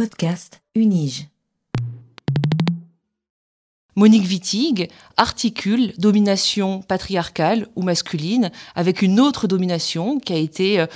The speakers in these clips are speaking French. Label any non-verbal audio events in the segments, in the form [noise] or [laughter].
Podcast Unige. Monique Wittig articule domination patriarcale ou masculine avec une autre domination qui a été euh,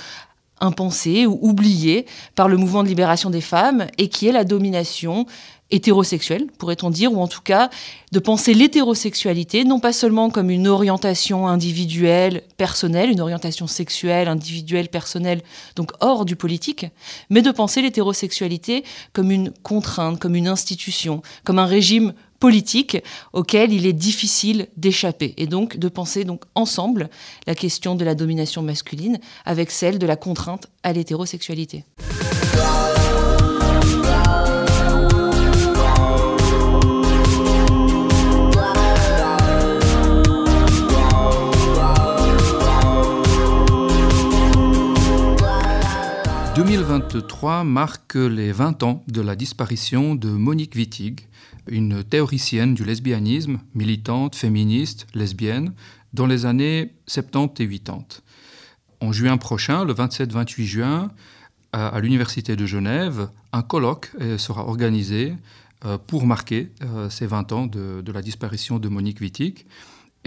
impensée ou oubliée par le mouvement de libération des femmes et qui est la domination hétérosexuelle, pourrait-on dire, ou en tout cas de penser l'hétérosexualité non pas seulement comme une orientation individuelle, personnelle, une orientation sexuelle, individuelle, personnelle, donc hors du politique, mais de penser l'hétérosexualité comme une contrainte, comme une institution, comme un régime politique auquel il est difficile d'échapper et donc de penser donc ensemble la question de la domination masculine avec celle de la contrainte à l'hétérosexualité. 2023 marque les 20 ans de la disparition de Monique Wittig, une théoricienne du lesbianisme, militante, féministe, lesbienne, dans les années 70 et 80. En juin prochain, le 27-28 juin, à, l'Université de Genève, un colloque euh, sera organisé euh, pour marquer euh, ces 20 ans de, de la disparition de Monique Wittig.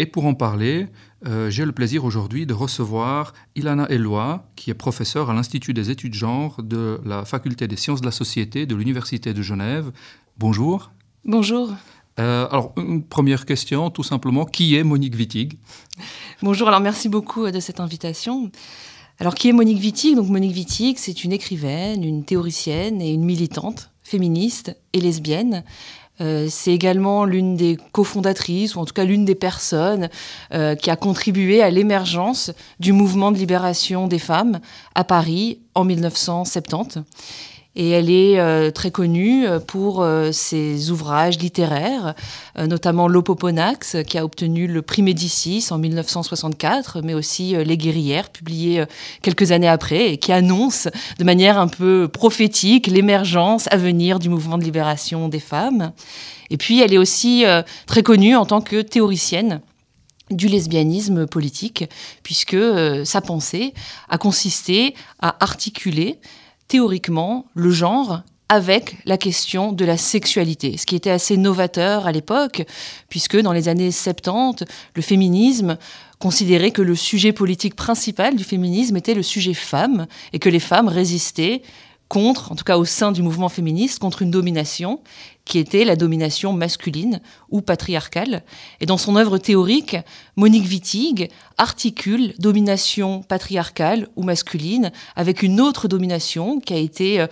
Et pour en parler, euh, j'ai le plaisir aujourd'hui de recevoir Ilana Eloi, qui est professeure à l'Institut des études genre de la Faculté des sciences de la société de l'Université de Genève. Bonjour. Bonjour. Euh, alors, une première question, tout simplement, qui est Monique Wittig? Bonjour, alors merci beaucoup de cette invitation. Alors, qui est Monique Wittig? Donc, Monique Wittig, c'est une écrivaine, une théoricienne et une militante féministe et lesbienne. Euh, c'est également l'une des cofondatrices, ou en tout cas l'une des personnes euh, qui a contribué à l'émergence du mouvement de libération des femmes à Paris en 1970 et elle est euh, très connue euh, pour euh, ses ouvrages littéraires, notamment L'Opoponax, qui a obtenu le prix Médicis en 1964, mais aussi Les Guerrières, publié quelques années après, et qui annonce de manière un peu prophétique l'émergence à venir du mouvement de libération des femmes. Et puis, elle est aussi très connue en tant que théoricienne du lesbianisme politique, puisque sa pensée a consisté à articuler théoriquement le genre avec la question de la sexualité, ce qui était assez novateur à l'époque, puisque dans les années 70, le féminisme considérait que le sujet politique principal du féminisme était le sujet femme, et que les femmes résistaient contre, en tout cas au sein du mouvement féministe, contre une domination qui était la domination masculine ou patriarcale. Et dans son œuvre théorique, Monique Wittig articule domination patriarcale ou masculine avec une autre domination qui a été euh,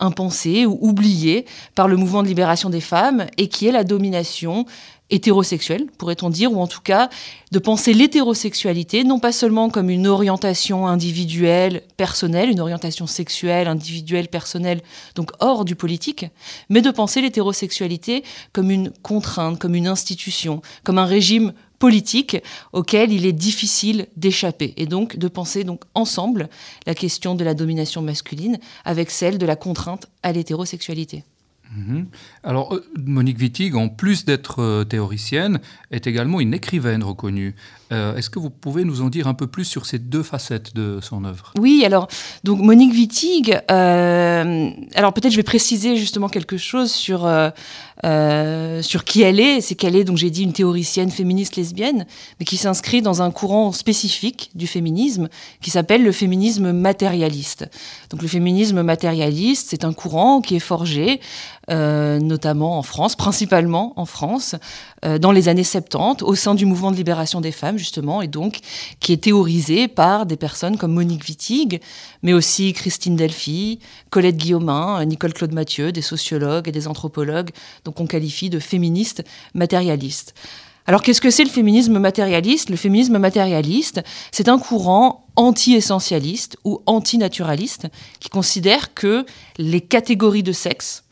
impensée ou oubliée par le mouvement de libération des femmes et qui est la domination hétérosexuelle, pourrait-on dire, ou en tout cas de penser l'hétérosexualité non pas seulement comme une orientation individuelle, personnelle, une orientation sexuelle, individuelle, personnelle, donc hors du politique, mais de penser l'hétérosexualité comme une contrainte, comme une institution, comme un régime politique auquel il est difficile d'échapper et donc de penser donc ensemble la question de la domination masculine avec celle de la contrainte à l'hétérosexualité. Mhm. Alors, euh, Monique Wittig, en plus d'être euh, théoricienne, est également une écrivaine reconnue. Euh, est-ce que vous pouvez nous en dire un peu plus sur ces deux facettes de son œuvre? Oui, alors, donc Monique Wittig, alors peut-être je vais préciser justement quelque chose sur, sur qui elle est. C'est qu'elle est, donc j'ai dit, une théoricienne féministe lesbienne, mais qui s'inscrit dans un courant spécifique du féminisme qui s'appelle le féminisme matérialiste. Donc le féminisme matérialiste, c'est un courant qui est forgé euh, notamment en France, principalement en France, euh, dans les années 70, au sein du mouvement de libération des femmes, justement, et donc qui est théorisé par des personnes comme Monique Wittig, mais aussi Christine Delphi, Colette Guillaumin, Nicole Claude Mathieu, des sociologues et des anthropologues, donc on qualifie de féministes matérialistes. Alors qu'est-ce que c'est le féminisme matérialiste? Le féminisme matérialiste, c'est un courant anti-essentialiste ou anti-naturaliste qui considère que les catégories de sexe,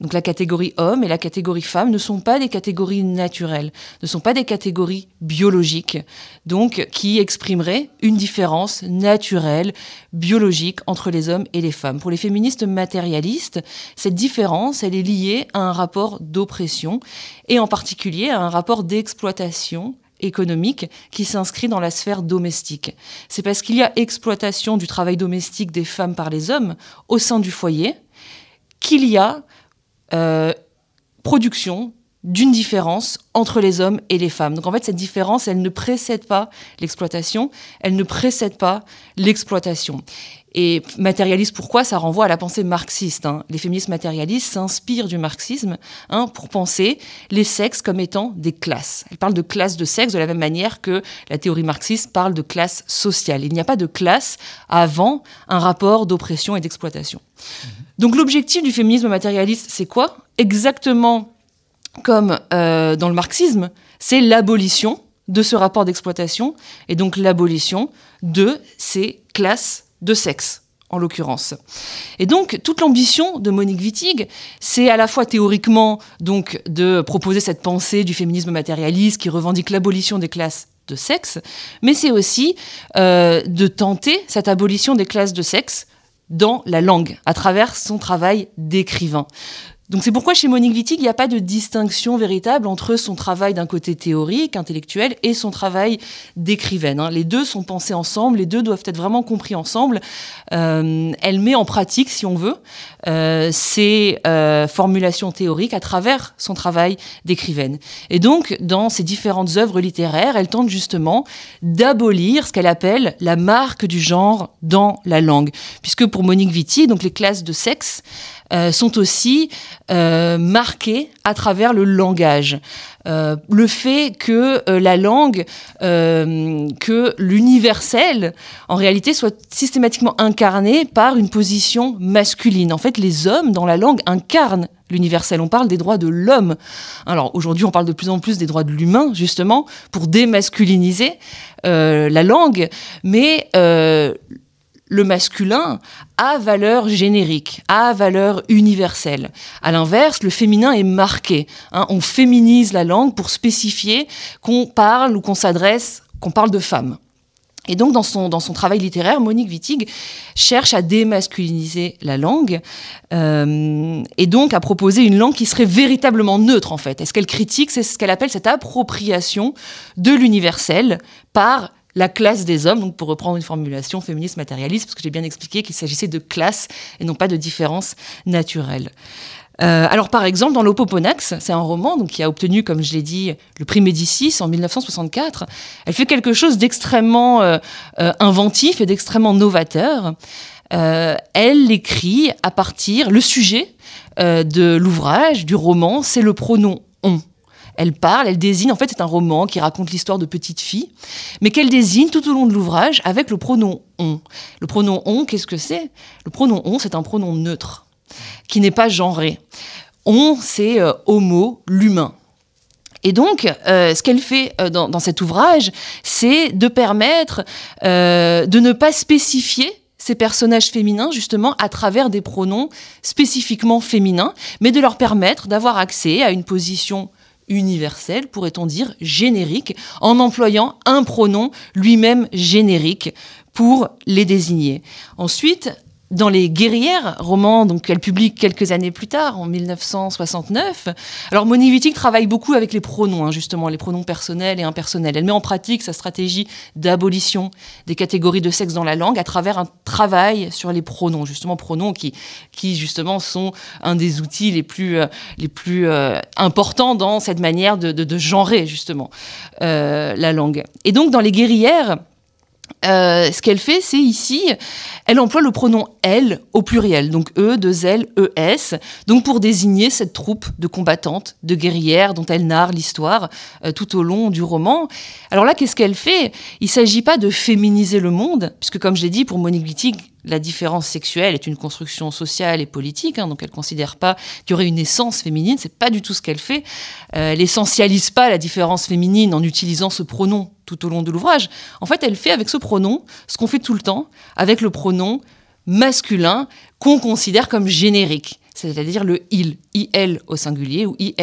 donc la catégorie homme et la catégorie femme ne sont pas des catégories naturelles, ne sont pas des catégories biologiques, donc qui exprimeraient une différence naturelle, biologique entre les hommes et les femmes. Pour les féministes matérialistes, cette différence, elle est liée à un rapport d'oppression et en particulier à un rapport d'exploitation économique qui s'inscrit dans la sphère domestique. C'est parce qu'il y a exploitation du travail domestique des femmes par les hommes au sein du foyer, qu'il y a euh, production d'une différence entre les hommes et les femmes. Donc en fait, cette différence, elle ne précède pas l'exploitation, elle ne précède pas l'exploitation. Et matérialiste, pourquoi? Ça renvoie à la pensée marxiste. Hein. Les féministes matérialistes s'inspirent du marxisme hein, pour penser les sexes comme étant des classes. Elles parlent de classes de sexe de la même manière que la théorie marxiste parle de classe sociale. Il n'y a pas de classe avant un rapport d'oppression et d'exploitation. Mmh. Donc l'objectif du féminisme matérialiste, c'est quoi? Exactement comme euh, dans le marxisme, c'est l'abolition de ce rapport d'exploitation et donc l'abolition de ces classes de sexe en l'occurrence. Et donc toute l'ambition de Monique Wittig, c'est à la fois théoriquement donc de proposer cette pensée du féminisme matérialiste qui revendique l'abolition des classes de sexe, mais c'est aussi euh, de tenter cette abolition des classes de sexe dans la langue, à travers son travail d'écrivain. Donc c'est pourquoi chez Monique Wittig, il n'y a pas de distinction véritable entre son travail d'un côté théorique, intellectuel, et son travail d'écrivaine. Hein. Les deux sont pensés ensemble, les deux doivent être vraiment compris ensemble. Euh, elle met en pratique, si on veut, euh, ses euh, formulations théoriques à travers son travail d'écrivaine. Et donc, dans ses différentes œuvres littéraires, elle tente justement d'abolir ce qu'elle appelle la marque du genre dans la langue. Puisque pour Monique Wittig, donc les classes de sexe, euh, sont aussi euh, marqués à travers le langage. Euh, le fait que la langue, que l'universel, en réalité, soit systématiquement incarné par une position masculine. En fait, les hommes, dans la langue, incarnent l'universel. On parle des droits de l'homme. Alors aujourd'hui, on parle de plus en plus des droits de l'humain, justement, pour démasculiniser la langue. Mais le masculin a valeur générique, a valeur universelle. À l'inverse, le féminin est marqué. Hein. on féminise la langue pour spécifier qu'on parle ou qu'on s'adresse, qu'on parle de femmes. Et donc, dans son, dans son travail littéraire, Monique Wittig cherche à démasculiniser la langue euh, et donc à proposer une langue qui serait véritablement neutre, en fait. Et ce qu'elle critique, c'est ce qu'elle appelle cette appropriation de l'universel par la classe des hommes, donc pour reprendre une formulation féministe matérialiste, parce que j'ai bien expliqué qu'il s'agissait de classe et non pas de différence naturelle. Euh, alors par exemple, dans l'Opoponax, c'est un roman donc, qui a obtenu, comme je l'ai dit, le prix Médicis en 1964. Elle fait quelque chose d'extrêmement euh, euh, inventif et d'extrêmement novateur. elle écrit à partir, le sujet de l'ouvrage, du roman, c'est le pronom on elle parle, elle désigne, en fait c'est un roman qui raconte l'histoire de petites filles, mais qu'elle désigne tout au long de l'ouvrage avec le pronom on. Le pronom on, qu'est-ce que c'est? Le pronom on, c'est un pronom neutre, qui n'est pas genré. On, c'est euh, homo, l'humain. Et donc, euh, ce qu'elle fait euh, dans, cet ouvrage, c'est de permettre de ne pas spécifier ces personnages féminins justement à travers des pronoms spécifiquement féminins, mais de leur permettre d'avoir accès à une position universel, pourrait-on dire générique, en employant un pronom lui-même générique pour les désigner. Ensuite, dans Les Guerrières, roman donc qu'elle publie quelques années plus tard, en 1969. Alors Monique Wittig travaille beaucoup avec les pronoms, hein, justement, les pronoms personnels et impersonnels. Elle met en pratique sa stratégie d'abolition des catégories de sexe dans la langue à travers un travail sur les pronoms, justement pronoms qui, qui justement sont un des outils les plus, euh, les plus euh, importants dans cette manière de genrer justement euh, la langue. Et donc dans Les Guerrières, euh, ce qu'elle fait, c'est ici, elle emploie le pronom elle au pluriel, donc E, 2 L, E, S, donc pour désigner cette troupe de combattantes, de guerrières dont elle narre l'histoire euh, tout au long du roman. Alors là, qu'est-ce qu'elle fait? Il ne s'agit pas de féminiser le monde, puisque comme je l'ai dit, pour Monique Wittig, la différence sexuelle est une construction sociale et politique, hein, donc elle ne considère pas qu'il y aurait une essence féminine, c'est pas du tout ce qu'elle fait. Euh, elle essentialise pas la différence féminine en utilisant ce pronom tout au long de l'ouvrage. En fait, elle fait avec ce pronom ce qu'on fait tout le temps avec le pronom masculin qu'on considère comme générique, c'est-à-dire le il, il au singulier ou ils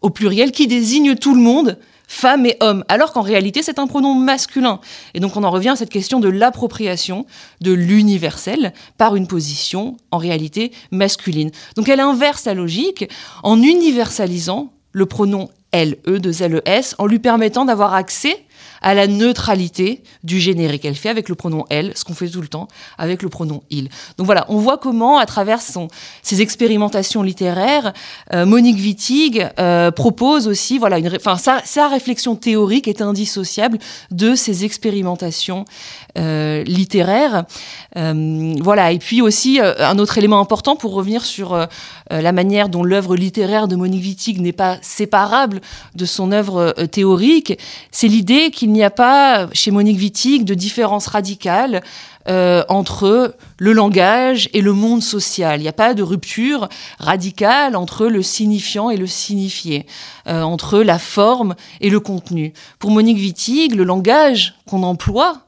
au pluriel qui désigne tout le monde femme et homme, alors qu'en réalité c'est un pronom masculin. Et donc on en revient à cette question de l'appropriation de l'universel par une position en réalité masculine. Donc elle inverse la logique en universalisant le pronom elle, E, de L, E, S, en lui permettant d'avoir accès à la neutralité du générique. Elle fait avec le pronom elle ce qu'on fait tout le temps avec le pronom il. Donc voilà, on voit comment, à travers ses expérimentations littéraires, euh, Monique Wittig euh, propose aussi, voilà, enfin, sa, réflexion théorique est indissociable de ses expérimentations euh, littéraires. Voilà, et puis aussi un autre élément important pour revenir sur la manière dont l'œuvre littéraire de Monique Wittig n'est pas séparable de son œuvre théorique, c'est l'idée qu'il n'y a pas chez Monique Wittig de différence radicale euh, entre le langage et le monde social. Il n'y a pas de rupture radicale entre le signifiant et le signifié, euh, entre la forme et le contenu. Pour Monique Wittig, le langage qu'on emploie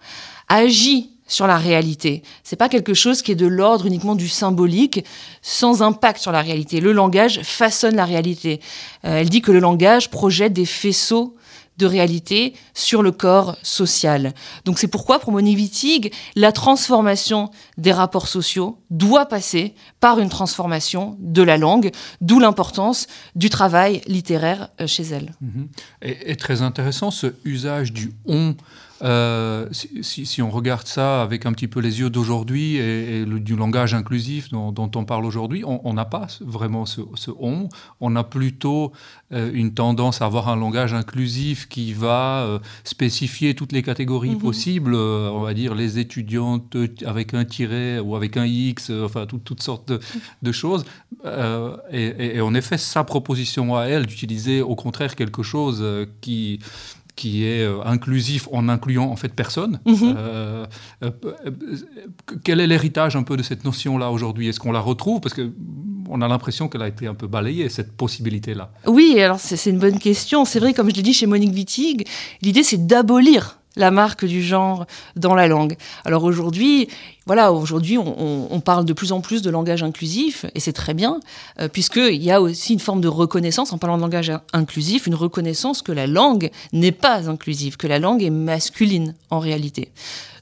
agit sur la réalité. C'est pas quelque chose qui est de l'ordre uniquement du symbolique, sans impact sur la réalité. Le langage façonne la réalité. Euh, elle dit que le langage projette des faisceaux de réalité sur le corps social. Donc c'est pourquoi pour Monique Wittig, la transformation des rapports sociaux doit passer par une transformation de la langue, d'où l'importance du travail littéraire euh, chez elle. Mmh. Et, et, très intéressant ce usage du on euh, si, si, on regarde ça avec un petit peu les yeux d'aujourd'hui et, et le, du langage inclusif dont, dont on parle aujourd'hui, on n'a pas vraiment ce, ce, on. On a plutôt euh, une tendance à avoir un langage inclusif qui va euh, spécifier toutes les catégories -hmm. possibles, on va dire les étudiantes avec un tiret ou avec un X, enfin tout, toutes sortes de, de choses. Et, et, et, en effet, sa proposition à elle d'utiliser au contraire quelque chose qui qui est euh, inclusif en incluant en fait personne. Mm -hmm. euh, euh, quel est l'héritage un peu de cette notion-là aujourd'hui? Est-ce qu'on la retrouve? Parce que on a l'impression qu'elle a été un peu balayée, cette possibilité-là. Oui, alors c'est une bonne question. C'est vrai, comme je l'ai dit chez Monique Wittig, l'idée c'est d'abolir la marque du genre dans la langue. Alors aujourd'hui, voilà, aujourd'hui, on, parle de plus en plus de langage inclusif, et c'est très bien, euh, puisqu'il y a aussi une forme de reconnaissance, en parlant de langage inclusif, une reconnaissance que la langue n'est pas inclusive, que la langue est masculine en réalité.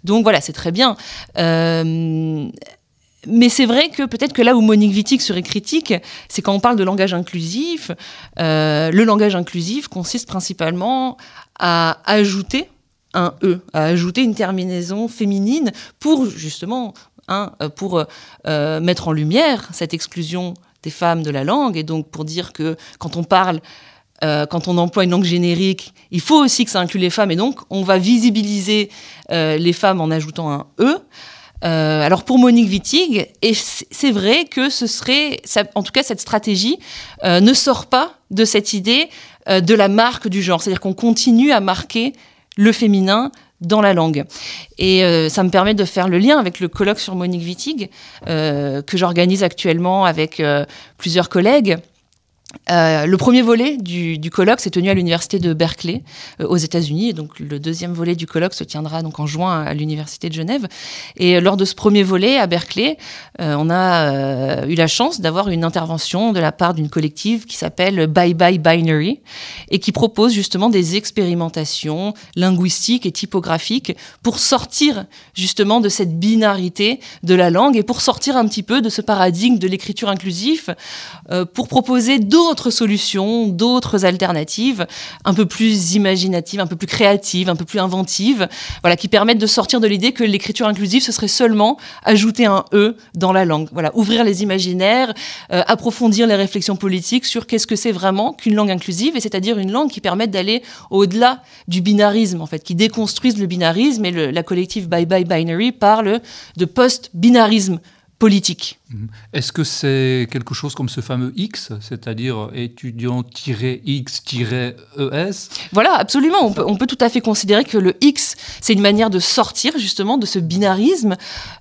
Donc voilà, c'est très bien. Euh, mais c'est vrai que peut-être que là où Monique Wittig serait critique, c'est quand on parle de langage inclusif, euh, le langage inclusif consiste principalement à ajouter un E, à ajouter une terminaison féminine pour justement, hein, pour euh, mettre en lumière cette exclusion des femmes de la langue et donc pour dire que quand on parle euh, quand on emploie une langue générique, il faut aussi que ça inclue les femmes et donc on va visibiliser euh, les femmes en ajoutant un E. Euh, alors pour Monique Wittig, et c'est vrai que ce serait, en tout cas cette stratégie euh, ne sort pas de cette idée euh, de la marque du genre, c'est-à-dire qu'on continue à marquer le féminin dans la langue. Et euh, ça me permet de faire le lien avec le colloque sur Monique Wittig euh, que j'organise actuellement avec euh, plusieurs collègues. Euh, le premier volet du, colloque s'est tenu à l'université de Berkeley euh, aux États-Unis, et donc le deuxième volet du colloque se tiendra donc en juin à l'université de Genève. Et lors de ce premier volet à Berkeley, euh, on a eu la chance d'avoir une intervention de la part d'une collective qui s'appelle Bye Bye Binary et qui propose justement des expérimentations linguistiques et typographiques pour sortir justement de cette binarité de la langue et pour sortir un petit peu de ce paradigme de l'écriture inclusive, pour proposer d'autres d'autres solutions, d'autres alternatives, un peu plus imaginatives, un peu plus créatives, un peu plus inventives, voilà, qui permettent de sortir de l'idée que l'écriture inclusive, ce serait seulement ajouter un E dans la langue. Voilà, ouvrir les imaginaires, euh, approfondir les réflexions politiques sur qu'est-ce que c'est vraiment qu'une langue inclusive, et c'est-à-dire une langue qui permette d'aller au-delà du binarisme, en fait, qui déconstruise le binarisme, et la collective Bye Bye Binary parle de post-binarisme politique. Mhm. Est-ce que c'est quelque chose comme ce fameux X, c'est-à-dire étudiant-X-ES Voilà, absolument. On peut, on peut, tout à fait considérer que le X, c'est une manière de sortir justement de ce binarisme.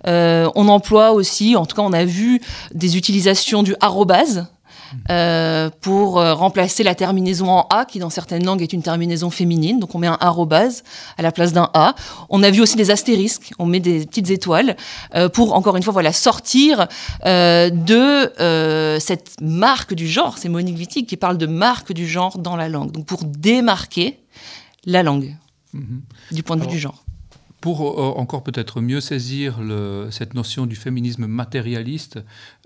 Euh, on emploie aussi, en tout cas on a vu des utilisations du arrobase euh, pour euh, remplacer la terminaison en A, qui dans certaines langues est une terminaison féminine. Donc on met un arrobase à la place d'un A. On a vu aussi des astérisques, on met des petites étoiles euh, pour, encore une fois, voilà, sortir euh, de cette marque du genre. C'est Monique Wittig qui parle de marque du genre dans la langue. Donc pour démarquer la langue, -hmm. du point de vue du genre Pour euh, encore peut-être mieux saisir cette notion du féminisme matérialiste,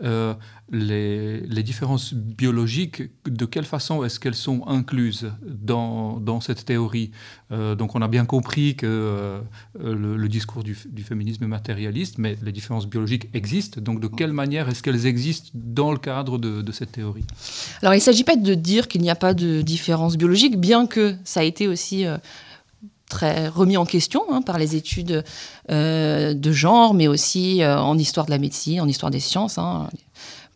euh, les, différences biologiques, de quelle façon est-ce qu'elles sont incluses dans, cette théorie? Euh, Donc on a bien compris que le, discours du, féminisme matérialiste, mais les différences biologiques existent. Donc de quelle manière est-ce qu'elles existent dans le cadre de, de cette théorie? Alors il ne s'agit pas de dire qu'il n'y a pas de différences biologiques, bien que ça a été aussi très remis en question hein, par les études euh, de genre, mais aussi euh, en histoire de la médecine, en histoire des sciences. Hein.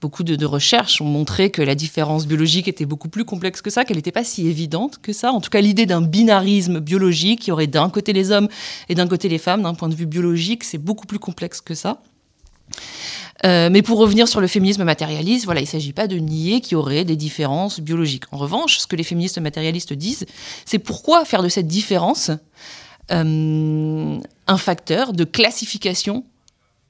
Beaucoup de, recherches ont montré que la différence biologique était beaucoup plus complexe que ça, qu'elle n'était pas si évidente que ça. En tout cas, l'idée d'un binarisme biologique qui aurait d'un côté les hommes et d'un côté les femmes, d'un point de vue biologique, c'est beaucoup plus complexe que ça. Euh, mais pour revenir sur le féminisme matérialiste, voilà, il ne s'agit pas de nier qu'il y aurait des différences biologiques. En revanche, ce que les féministes matérialistes disent, c'est pourquoi faire de cette différence euh, un facteur de classification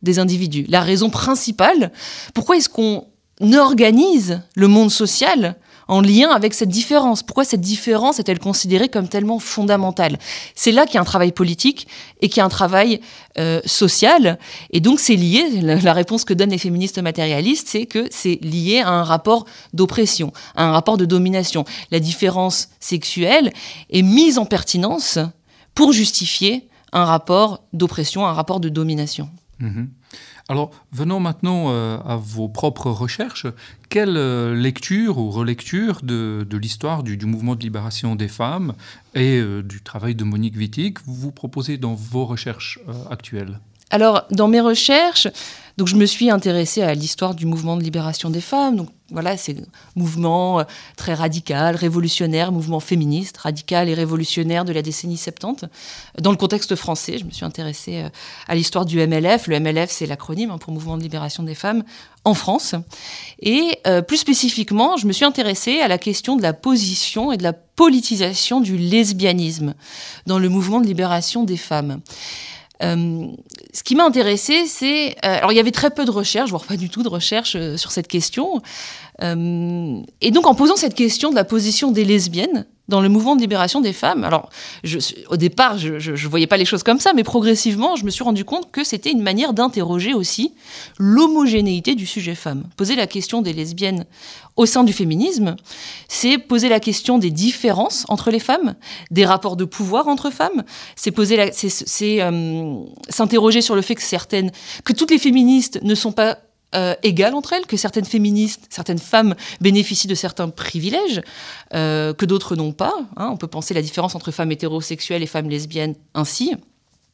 des individus? La raison principale, pourquoi est-ce qu'on organise le monde social en lien avec cette différence. Pourquoi cette différence est-elle considérée comme tellement fondamentale? C'est là qu'il y a un travail politique et qu'il y a un travail euh, social. Et donc c'est lié, la, réponse que donnent les féministes matérialistes, c'est que c'est lié à un rapport d'oppression, à un rapport de domination. La différence sexuelle est mise en pertinence pour justifier un rapport d'oppression, un rapport de domination. Mm-hmm. Alors, venons maintenant euh, à vos propres recherches. Quelle euh, lecture ou relecture de, l'histoire du, mouvement de libération des femmes et euh, du travail de Monique Wittig vous proposez dans vos recherches actuelles? Alors, dans mes recherches, donc je me suis intéressée à l'histoire du mouvement de libération des femmes. Donc voilà, c'est mouvement euh, très radical, révolutionnaire, mouvement féministe, radical et révolutionnaire de la décennie 70. Dans le contexte français, je me suis intéressée euh, à l'histoire du MLF. Le MLF, c'est l'acronyme hein, pour Mouvement de libération des femmes en France. Et euh, plus spécifiquement, je me suis intéressée à la question de la position et de la politisation du lesbianisme dans le mouvement de libération des femmes. Euh, ce qui m'a intéressé, c'est... Euh, alors, il y avait très peu de recherches, voire pas du tout de recherches euh, sur cette question. et donc, en posant cette question de la position des lesbiennes dans le mouvement de libération des femmes. Alors, au départ, je ne voyais pas les choses comme ça, mais progressivement, je me suis rendu compte que c'était une manière d'interroger aussi l'homogénéité du sujet femme. Poser la question des lesbiennes au sein du féminisme, c'est poser la question des différences entre les femmes, des rapports de pouvoir entre femmes, c'est poser, c'est euh, s'interroger sur le fait que certaines, que toutes les féministes ne sont pas euh, égales entre elles, que certaines féministes, certaines femmes bénéficient de certains privilèges euh, que d'autres n'ont pas. Hein. On peut penser la différence entre femmes hétérosexuelles et femmes lesbiennes ainsi.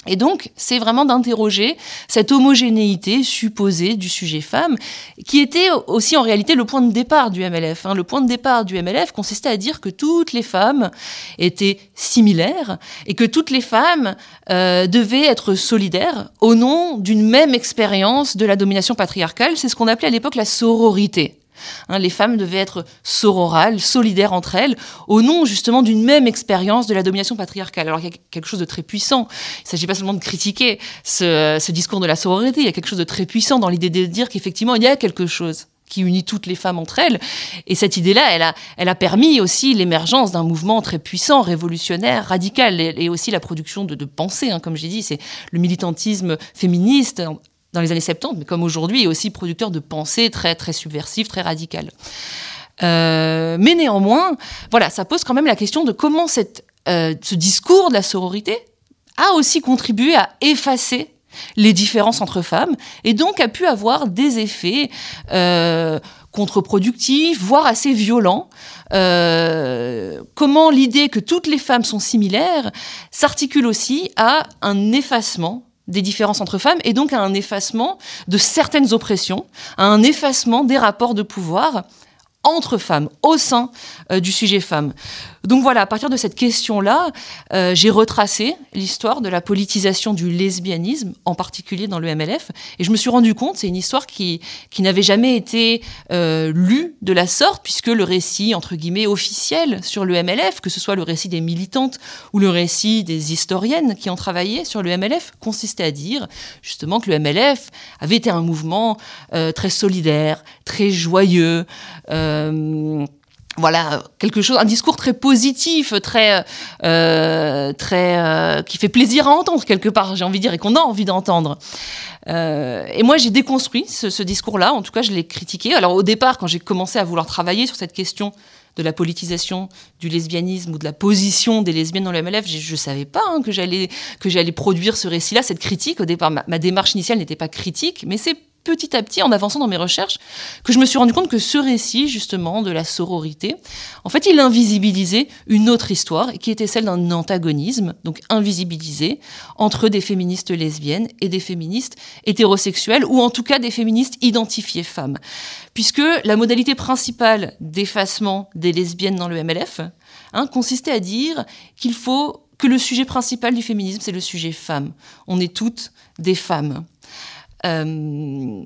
Et donc, c'est vraiment d'interroger cette homogénéité supposée du sujet femme, qui était aussi en réalité le point de départ du MLF. Hein. Le point de départ du MLF consistait à dire que toutes les femmes étaient similaires et que toutes les femmes euh, devaient être solidaires au nom d'une même expérience de la domination patriarcale. C'est ce qu'on appelait à l'époque la sororité. Hein, les femmes devaient être sororales, solidaires entre elles, au nom justement d'une même expérience de la domination patriarcale. Alors il y a quelque chose de très puissant. Il ne s'agit pas seulement de critiquer ce, discours de la sororité, il y a quelque chose de très puissant dans l'idée de dire qu'effectivement il y a quelque chose qui unit toutes les femmes entre elles. Et cette idée-là, elle a, permis aussi l'émergence d'un mouvement très puissant, révolutionnaire, radical, et, aussi la production de, de pensée, hein, comme j'ai dit, c'est le militantisme féministe dans les années 70, mais comme aujourd'hui, est aussi producteur de pensées très, très subversives, très radicales. Euh, mais néanmoins, voilà, ça pose quand même la question de comment euh, ce discours de la sororité a aussi contribué à effacer les différences entre femmes et donc a pu avoir des effets euh, contre-productifs, voire assez violents. Euh, comment l'idée que toutes les femmes sont similaires s'articule aussi à un effacement des différences entre femmes et donc à un effacement de certaines oppressions, à un effacement des rapports de pouvoir entre femmes, au sein euh, du sujet femme. Donc voilà, à partir de cette question-là, euh, j'ai retracé l'histoire de la politisation du lesbianisme, en particulier dans le MLF, et je me suis rendu compte, c'est une histoire qui, qui n'avait jamais été euh, lue de la sorte, puisque le récit, entre guillemets, officiel sur le MLF, que ce soit le récit des militantes ou le récit des historiennes qui ont travaillé sur le MLF, consistait à dire justement que le MLF avait été un mouvement très solidaire, très joyeux, voilà quelque chose, un discours très positif, très, euh, très, euh, qui fait plaisir à entendre quelque part, j'ai envie de dire, et qu'on a envie d'entendre. Euh, et moi, j'ai déconstruit ce, ce discours-là. En tout cas, je l'ai critiqué. Alors au départ, quand j'ai commencé à vouloir travailler sur cette question de la politisation du lesbianisme ou de la position des lesbiennes dans le MLF, je ne savais pas hein, que j'allais que j'allais produire ce récit-là, cette critique. Au départ, ma démarche initiale n'était pas critique, mais c'est petit à petit, en avançant dans mes recherches, que je me suis rendu compte que ce récit, justement, de la sororité, en fait, il invisibilisait une autre histoire, qui était celle d'un antagonisme, donc invisibilisé, entre des féministes lesbiennes et des féministes hétérosexuelles, ou en tout cas des féministes identifiées femmes. Puisque la modalité principale d'effacement des lesbiennes dans le MLF hein, consistait à dire qu'il faut que le sujet principal du féminisme, c'est le sujet femme. On est toutes des femmes. Euh,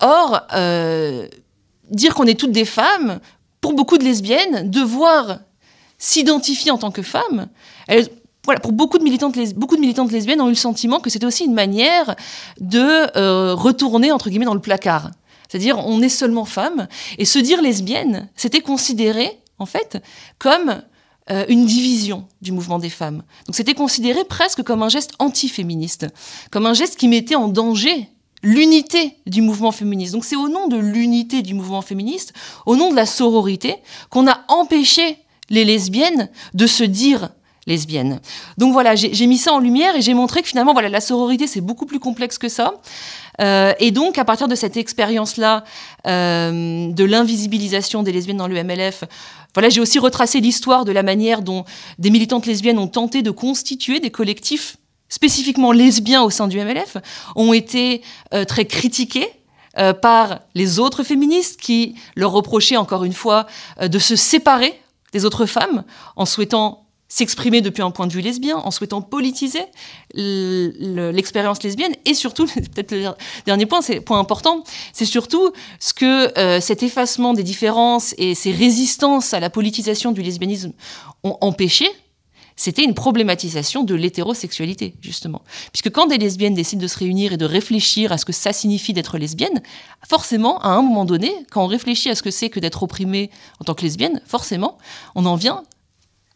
or, euh, dire qu'on est toutes des femmes, pour beaucoup de lesbiennes, devoir s'identifier en tant que femme, voilà, pour beaucoup de, militantes, beaucoup de militantes lesbiennes ont eu le sentiment que c'était aussi une manière de euh, retourner, entre guillemets, dans le placard. C'est-à-dire, on est seulement femme. Et se dire lesbienne, c'était considéré, en fait, comme une division du mouvement des femmes. Donc c'était considéré presque comme un geste antiféministe, comme un geste qui mettait en danger l'unité du mouvement féministe. Donc c'est au nom de l'unité du mouvement féministe, au nom de la sororité, qu'on a empêché les lesbiennes de se dire lesbiennes. Donc voilà, j'ai mis ça en lumière et j'ai montré que finalement, voilà, la sororité, c'est beaucoup plus complexe que ça. Euh, et donc, à partir de cette expérience-là, euh, de l'invisibilisation des lesbiennes dans le MLF, voilà, j'ai aussi retracé l'histoire de la manière dont des militantes lesbiennes ont tenté de constituer des collectifs spécifiquement lesbiens au sein du MLF, ont été euh, très critiqués euh, par les autres féministes qui leur reprochaient encore une fois euh, de se séparer des autres femmes en souhaitant s'exprimer depuis un point de vue lesbien, en souhaitant politiser l'expérience lesbienne, et surtout, [laughs] peut-être le dernier point, c'est point important, c'est surtout ce que cet effacement des différences et ces résistances à la politisation du lesbianisme ont empêché, c'était une problématisation de l'hétérosexualité, justement. Puisque quand des lesbiennes décident de se réunir et de réfléchir à ce que ça signifie d'être lesbienne, forcément, à un moment donné, quand on réfléchit à ce que c'est que d'être opprimée en tant que lesbienne, forcément, on en vient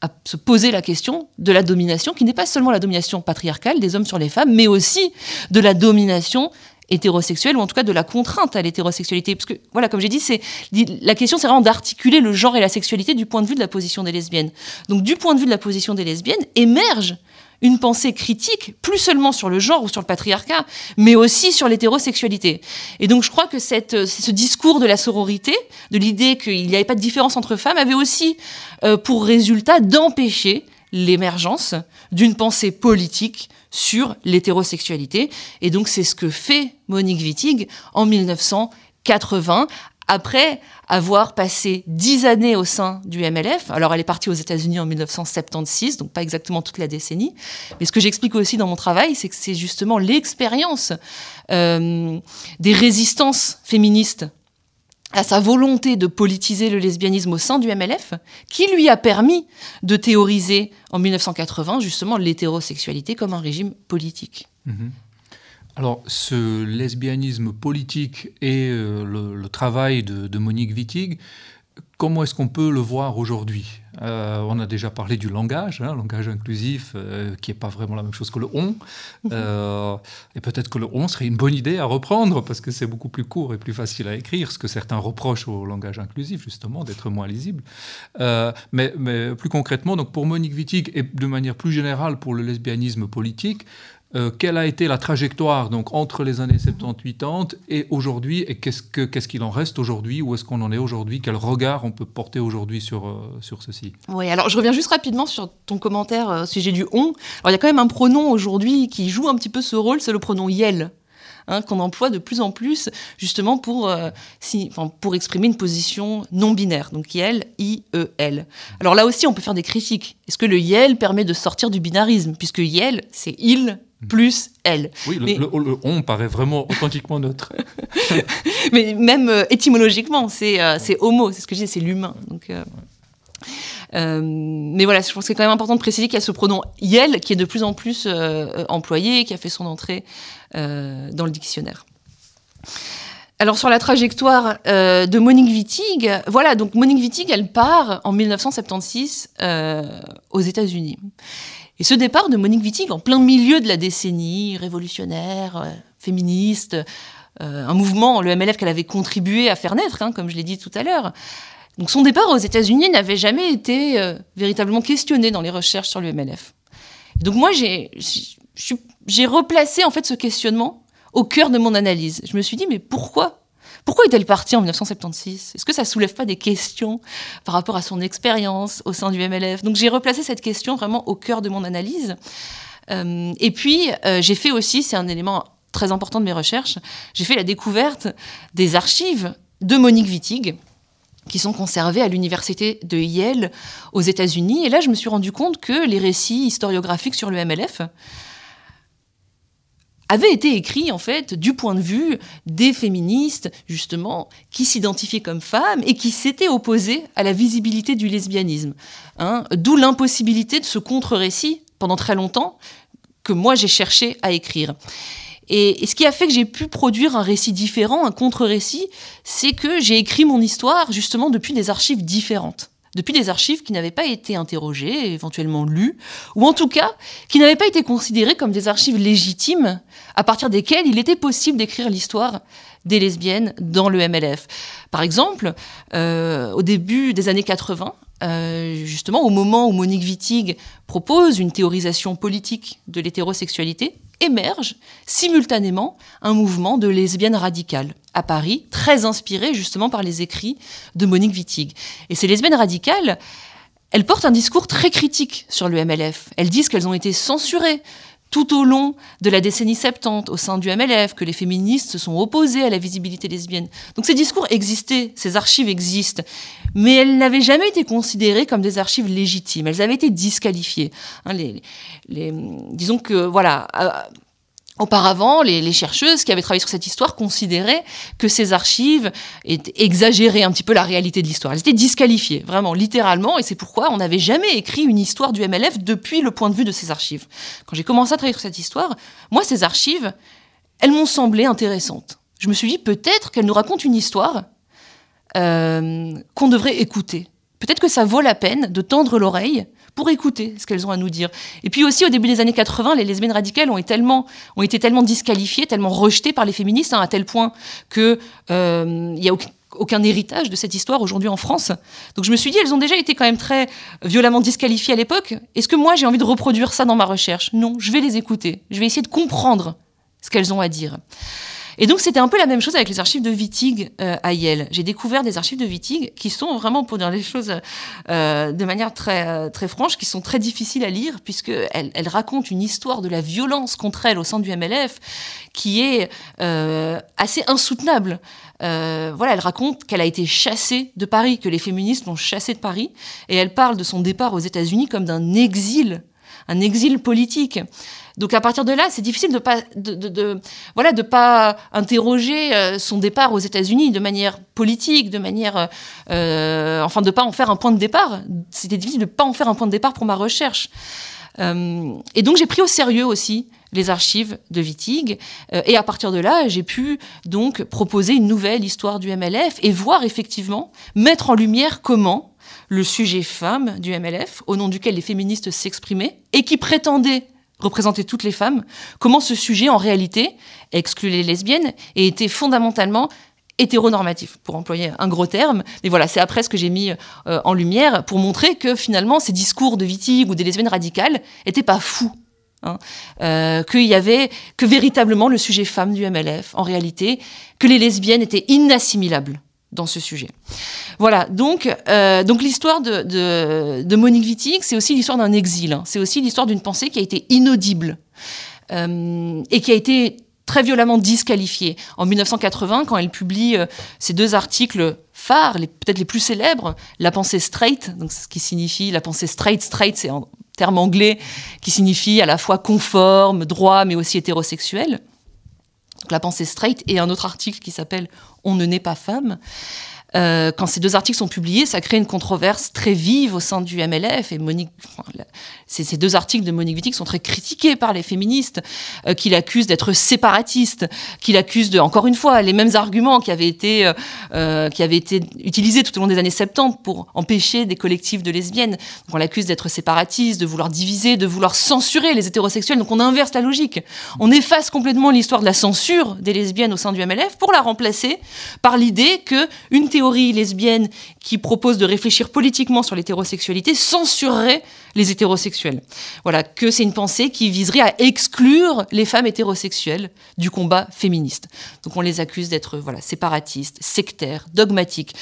à se poser la question de la domination, qui n'est pas seulement la domination patriarcale des hommes sur les femmes, mais aussi de la domination hétérosexuelle ou en tout cas de la contrainte à l'hétérosexualité parce que voilà comme j'ai dit c'est la question c'est vraiment d'articuler le genre et la sexualité du point de vue de la position des lesbiennes donc du point de vue de la position des lesbiennes émerge une pensée critique, plus seulement sur le genre ou sur le patriarcat, mais aussi sur l'hétérosexualité. Et donc je crois que cette, ce discours de la sororité, de l'idée qu'il n'y avait pas de différence entre femmes, avait aussi euh, pour résultat d'empêcher l'émergence d'une pensée politique sur l'hétérosexualité. Et donc c'est ce que fait Monique Wittig en 1980 après avoir passé dix années au sein du MLF. Alors elle est partie aux États-Unis en 1976, donc pas exactement toute la décennie. Mais ce que j'explique aussi dans mon travail, c'est que c'est justement l'expérience euh, des résistances féministes à sa volonté de politiser le lesbianisme au sein du MLF, qui lui a permis de théoriser en 1980 justement l'hétérosexualité comme un régime politique. Mhm. Alors, ce lesbianisme politique et euh, le, travail de, Monique Wittig, comment est-ce qu'on peut le voir aujourd'hui euh, On a déjà parlé du langage, hein, langage inclusif, euh, qui n'est pas vraiment la même chose que le on. Mhm. Euh, et peut-être que le on serait une bonne idée à reprendre, parce que c'est beaucoup plus court et plus facile à écrire, ce que certains reprochent au langage inclusif, justement, d'être moins lisible. Mais, mais, plus concrètement, donc pour Monique Wittig, et de manière plus générale pour le lesbianisme politique, euh, quelle a été la trajectoire donc entre les années 70-80 et aujourd'hui et qu'est-ce qu'il en reste aujourd'hui Où est-ce qu'on en est aujourd'hui Quel regard on peut porter aujourd'hui sur, euh, sur ceci? Oui, alors je reviens juste rapidement sur ton commentaire euh, au sujet du on. Alors il y a quand même un pronom aujourd'hui qui joue un petit peu ce rôle, c'est le pronom yel. Hein, qu'on emploie de plus en plus justement pour, si, pour exprimer une position non binaire, donc YEL, I-E-L. Alors là aussi, on peut faire des critiques. Est-ce que le YEL permet de sortir du binarisme Puisque YEL, c'est il, plus elle? Oui, le, on paraît vraiment authentiquement neutre. [laughs] mais même euh, étymologiquement, c'est euh, homo, c'est ce que je dis, c'est l'humain. Donc, euh, mais voilà, je pense que c'est quand même important de préciser qu'il y a ce pronom yel qui est de plus en plus employé, qui a fait son entrée dans le dictionnaire. alors sur la trajectoire euh, de Monique Wittig, voilà, donc Monique Wittig, elle part en 1976 euh, aux États-Unis. Et ce départ de Monique Wittig, en plein milieu de la décennie révolutionnaire, euh, féministe, un mouvement, le MLF, qu'elle avait contribué à faire naître, hein, comme je l'ai dit tout à l'heure. Donc son départ aux États-Unis n'avait jamais été véritablement questionné dans les recherches sur le MLF. Donc moi, j'ai replacé en fait ce questionnement au cœur de mon analyse. Je me suis dit, mais pourquoi? Pourquoi est-elle partie en 1976 Est-ce que ça soulève pas des questions par rapport à son expérience au sein du MLF Donc j'ai replacé cette question vraiment au cœur de mon analyse. Euh, et puis euh, j'ai fait aussi, c'est un élément très important de mes recherches, j'ai fait la découverte des archives de Monique Wittig qui sont conservées à l'université de Yale aux États-Unis. Et là, je me suis rendu compte que les récits historiographiques sur le MLF avait été écrit en fait du point de vue des féministes justement qui s'identifiaient comme femmes et qui s'étaient opposées à la visibilité du lesbianisme. Hein. D'où l'impossibilité de ce contre-récit pendant très longtemps que moi j'ai cherché à écrire. Et, ce qui a fait que j'ai pu produire un récit différent, un contre-récit, c'est que j'ai écrit mon histoire justement depuis des archives différentes depuis des archives qui n'avaient pas été interrogées, éventuellement lues, ou en tout cas qui n'avaient pas été considérées comme des archives légitimes à partir desquelles il était possible d'écrire l'histoire des lesbiennes dans le MLF. Par exemple, euh, au début des années 80, euh, justement au moment où Monique Wittig propose une théorisation politique de l'hétérosexualité, émerge simultanément un mouvement de lesbiennes radicales à Paris, très inspiré justement par les écrits de Monique Wittig. Et ces lesbiennes radicales, elles portent un discours très critique sur le MLF. Elles disent qu'elles ont été censurées tout au long de la décennie 70 au sein du MLF, que les féministes se sont opposées à la visibilité lesbienne. Donc ces discours existaient, ces archives existent, mais elles n'avaient jamais été considérées comme des archives légitimes. Elles avaient été disqualifiées. Hein, disons que, voilà, Auparavant, les, chercheuses qui avaient travaillé sur cette histoire considéraient que ces archives exagéraient un petit peu la réalité de l'histoire. Elles étaient disqualifiées, vraiment, littéralement, et c'est pourquoi on n'avait jamais écrit une histoire du MLF depuis le point de vue de ces archives. Quand j'ai commencé à travailler sur cette histoire, moi, ces archives, elles m'ont semblé intéressantes. Je me suis dit, peut-être qu'elles nous racontent une histoire euh, qu'on devrait écouter. Peut-être que ça vaut la peine de tendre l'oreille pour écouter ce qu'elles ont à nous dire. Et puis aussi, au début des années 80, les lesbiennes radicales ont été tellement, disqualifiées, tellement rejetées par les féministes, hein, à tel point qu'il euh, n'y a aucun, héritage de cette histoire aujourd'hui en France. Donc je me suis dit, elles ont déjà été quand même très violemment disqualifiées à l'époque. Est-ce que moi j'ai envie de reproduire ça dans ma recherche? Non, je vais les écouter. Je vais essayer de comprendre ce qu'elles ont à dire. Et donc c'était un peu la même chose avec les archives de Wittig euh, à Yale. J'ai découvert des archives de Wittig qui sont vraiment, pour dire les choses euh, de manière très, euh, très franche, qui sont très difficiles à lire puisqu'elles elles racontent une histoire de la violence contre elle au sein du MLF qui est assez insoutenable. voilà, elle raconte qu'elle a été chassée de Paris, que les féministes l'ont chassée de Paris, et elle parle de son départ aux États-Unis comme d'un exil, un exil politique. Donc à partir de là, c'est difficile de pas de, voilà de pas interroger euh, son départ aux États-Unis de manière politique, de manière euh, enfin de pas en faire un point de départ. C'était difficile de pas en faire un point de départ pour ma recherche. Euh, et donc j'ai pris au sérieux aussi les archives de Wittig. et à partir de là, j'ai pu donc proposer une nouvelle histoire du MLF et voir effectivement, mettre en lumière comment le sujet femme du MLF, au nom duquel les féministes s'exprimaient, et qui prétendaient représenter toutes les femmes, comment ce sujet en réalité exclut les lesbiennes et était fondamentalement hétéronormatif, pour employer un gros terme. Mais voilà, c'est après ce que j'ai mis euh, en lumière pour montrer que finalement ces discours de Wittig ou des lesbiennes radicales n'étaient pas fous. Hein. Euh, qu'il y avait que véritablement le sujet femme du MLF, en réalité, que les lesbiennes étaient inassimilables dans ce sujet. Voilà, donc, euh, donc l'histoire de, de, Monique Wittig, c'est aussi l'histoire d'un exil, hein. c'est aussi l'histoire d'une pensée qui a été inaudible euh, et qui a été très violemment disqualifiée. En 1980, quand elle publie euh, ces deux articles phares, peut-être les plus célèbres, La pensée straight, donc ce qui signifie la pensée straight, straight c'est un terme anglais qui signifie à la fois conforme, droit, mais aussi hétérosexuel. La pensée straight et un autre article qui s'appelle On ne naît pas femme. Euh, quand ces deux articles sont publiés, ça crée une controverse très vive au sein du MLF. Et ces, deux articles de Monique Wittig sont très critiqués par les féministes, euh, qui l'accusent d'être séparatiste, qui l'accusent de, encore une fois, les mêmes arguments qui avaient été, euh, qui avaient été utilisés tout au long des années 70 pour empêcher des collectifs de lesbiennes. Donc on l'accuse d'être séparatiste, de vouloir diviser, de vouloir censurer les hétérosexuels. Donc on inverse la logique. On efface complètement l'histoire de la censure des lesbiennes au sein du MLF pour la remplacer par l'idée que une théorie lesbienne qui propose de réfléchir politiquement sur l'hétérosexualité censurerait les hétérosexuels. Voilà, que c'est une pensée qui viserait à exclure les femmes hétérosexuelles du combat féministe. Donc on les accuse d'être voilà, séparatistes, sectaires, dogmatiques.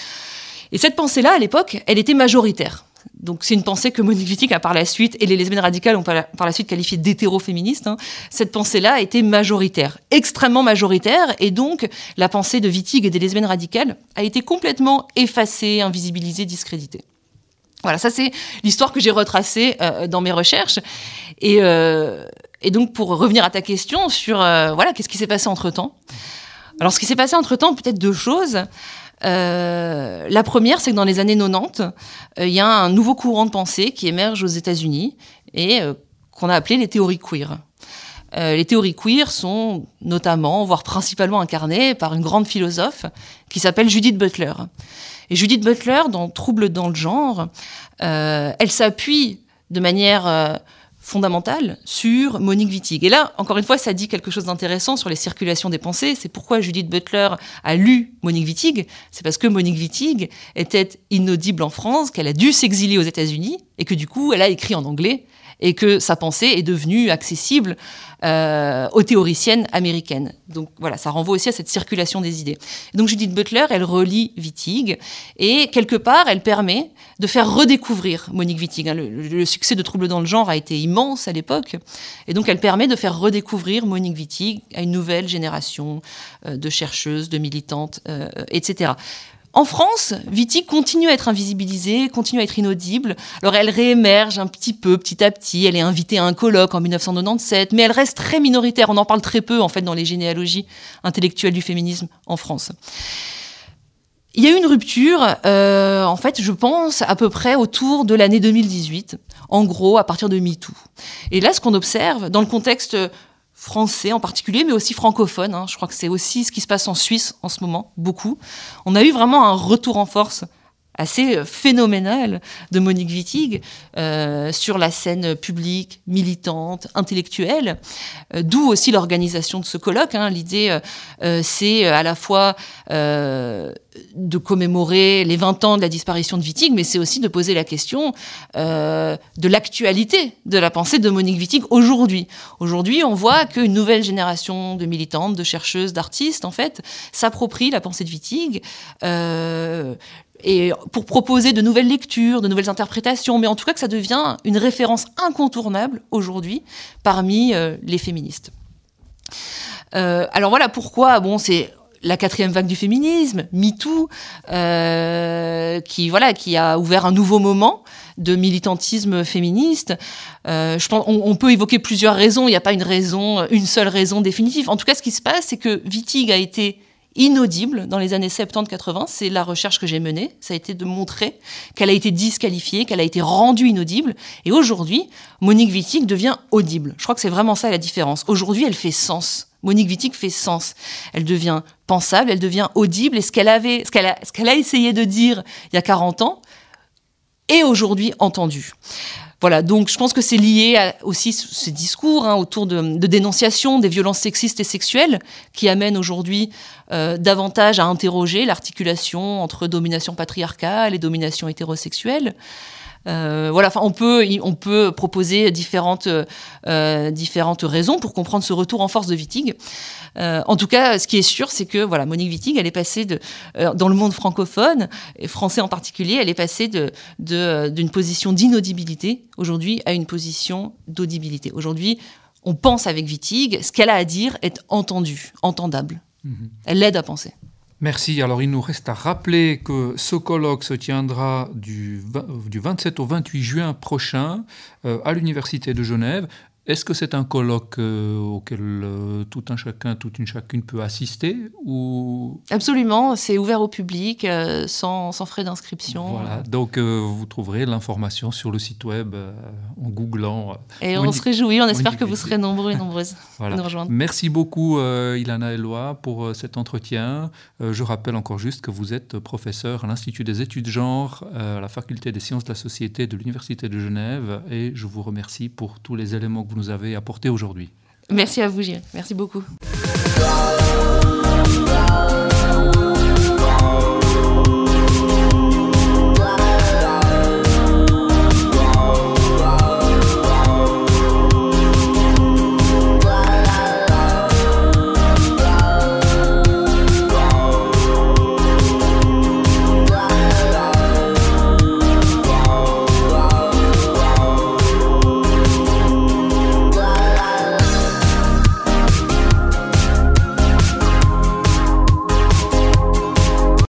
Et cette pensée-là, à l'époque, elle était majoritaire. Donc c'est une pensée que Monique Wittig a par la suite, et les lesbiennes radicales ont par la, suite qualifiée d'hétéro-féministe. Hein. Cette pensée-là a été majoritaire, extrêmement majoritaire, et donc la pensée de Wittig et des lesbiennes radicales a été complètement effacée, invisibilisée, discréditée. Voilà, ça c'est l'histoire que j'ai retracée euh, dans mes recherches. Et, euh, et, donc pour revenir à ta question sur euh, voilà qu'est-ce qui s'est passé entre temps. Alors ce qui s'est passé entre temps, peut-être deux choses. Euh, la première, c'est que dans les années 90, euh, il y a un nouveau courant de pensée qui émerge aux États-Unis et euh, qu'on a appelé les théories queer. les théories queer sont notamment, voire principalement incarnées par une grande philosophe qui s'appelle Judith Butler. Et Judith Butler, dans Troubles dans le genre, elle s'appuie de manière fondamentale sur Monique Wittig. Et là, encore une fois, ça dit quelque chose d'intéressant sur les circulations des pensées. C'est pourquoi Judith Butler a lu Monique Wittig. C'est parce que Monique Wittig était inaudible en France, qu'elle a dû s'exiler aux États-Unis et que du coup, elle a écrit en anglais et que sa pensée est devenue accessible euh, aux théoriciennes américaines. Donc voilà, ça renvoie aussi à cette circulation des idées. Donc Judith Butler, elle relie Wittig et quelque part, elle permet de faire redécouvrir Monique Wittig. Hein. Le, succès de Troubles dans le genre a été immense à l'époque et donc elle permet de faire redécouvrir Monique Wittig à une nouvelle génération euh, de chercheuses, de militantes, euh, etc. En France, Viti continue à être invisibilisée, continue à être inaudible. Alors elle réémerge un petit peu, petit à petit. Elle est invitée à un colloque en 1997, mais elle reste très minoritaire. On en parle très peu, en fait, dans les généalogies intellectuelles du féminisme en France. Il y a eu une rupture, euh, en fait, je pense, à peu près autour de l'année 2018, en gros, à partir de MeToo. Et là, ce qu'on observe, dans le contexte français en particulier, mais aussi francophone. Hein. Je crois que c'est aussi ce qui se passe en Suisse en ce moment, beaucoup. On a eu vraiment un retour en force assez euh, phénoménal de Monique Wittig euh, sur la scène publique, militante, intellectuelle, euh, d'où aussi l'organisation de ce colloque. Hein. L'idée, c'est à la fois de commémorer les 20 ans de la disparition de Wittig, mais c'est aussi de poser la question de l'actualité de la pensée de Monique Wittig aujourd'hui. Aujourd'hui, on voit qu'une nouvelle génération de militantes, de chercheuses, d'artistes, en fait, s'approprie la pensée de Wittig et pour proposer de nouvelles lectures, de nouvelles interprétations, mais en tout cas que ça devient une référence incontournable aujourd'hui parmi euh, les féministes. Euh, alors voilà pourquoi, bon, c'est la quatrième vague du féminisme, MeToo, euh, qui voilà, qui a ouvert un nouveau moment de militantisme féministe. je pense, on, on, peut évoquer plusieurs raisons. Il n'y a pas une raison, une seule raison définitive. En tout cas, ce qui se passe, c'est que Wittig a été inaudible dans les années 70-80. C'est la recherche que j'ai menée. Ça a été de montrer qu'elle a été disqualifiée, qu'elle a été rendue inaudible. Et aujourd'hui, Monique Wittig devient audible. Je crois que c'est vraiment ça la différence. Aujourd'hui, elle fait sens. Monique Wittig fait sens. Elle devient pensable, elle devient audible. Et ce qu'elle avait, ce qu'elle a, a essayé de dire il y a 40 ans, est aujourd'hui entendu. Voilà, donc je pense que c'est lié à aussi ces discours hein, autour de, dénonciation des violences sexistes et sexuelles qui amènent aujourd'hui euh, davantage à interroger l'articulation entre domination patriarcale et domination hétérosexuelle. Euh, voilà, enfin, on peut, on peut proposer différentes, euh, différentes raisons pour comprendre ce retour en force de Wittig. Euh, en tout cas, ce qui est sûr, c'est que voilà, Monique Wittig, elle est passée de, dans le monde francophone, et français en particulier, elle est passée de, d'une position d'inaudibilité aujourd'hui à une position d'audibilité. Aujourd'hui, on pense avec Wittig, ce qu'elle a à dire est entendu, entendable. Mhm. Elle l'aide à penser. Merci. Alors, il nous reste à rappeler que ce colloque se tiendra du, du 27 au 28 juin prochain euh, à l'Université de Genève. Est-ce que c'est un colloque euh, auquel euh, tout un chacun, toute une chacune peut assister ou... Absolument, c'est ouvert au public, euh, sans, sans, frais d'inscription. Voilà, donc vous trouverez l'information sur le site web en googlant. et on se réjouit, on espère que vous serez nombreux et nombreuses à nous rejoindre. Merci beaucoup Ilana Eloi pour cet entretien. je rappelle encore juste que vous êtes professeur à l'Institut des études genre à la Faculté des sciences de la société de l'Université de Genève et je vous remercie pour tous les éléments que nous avez apporté aujourd'hui. Merci à vous, Gilles. Merci beaucoup.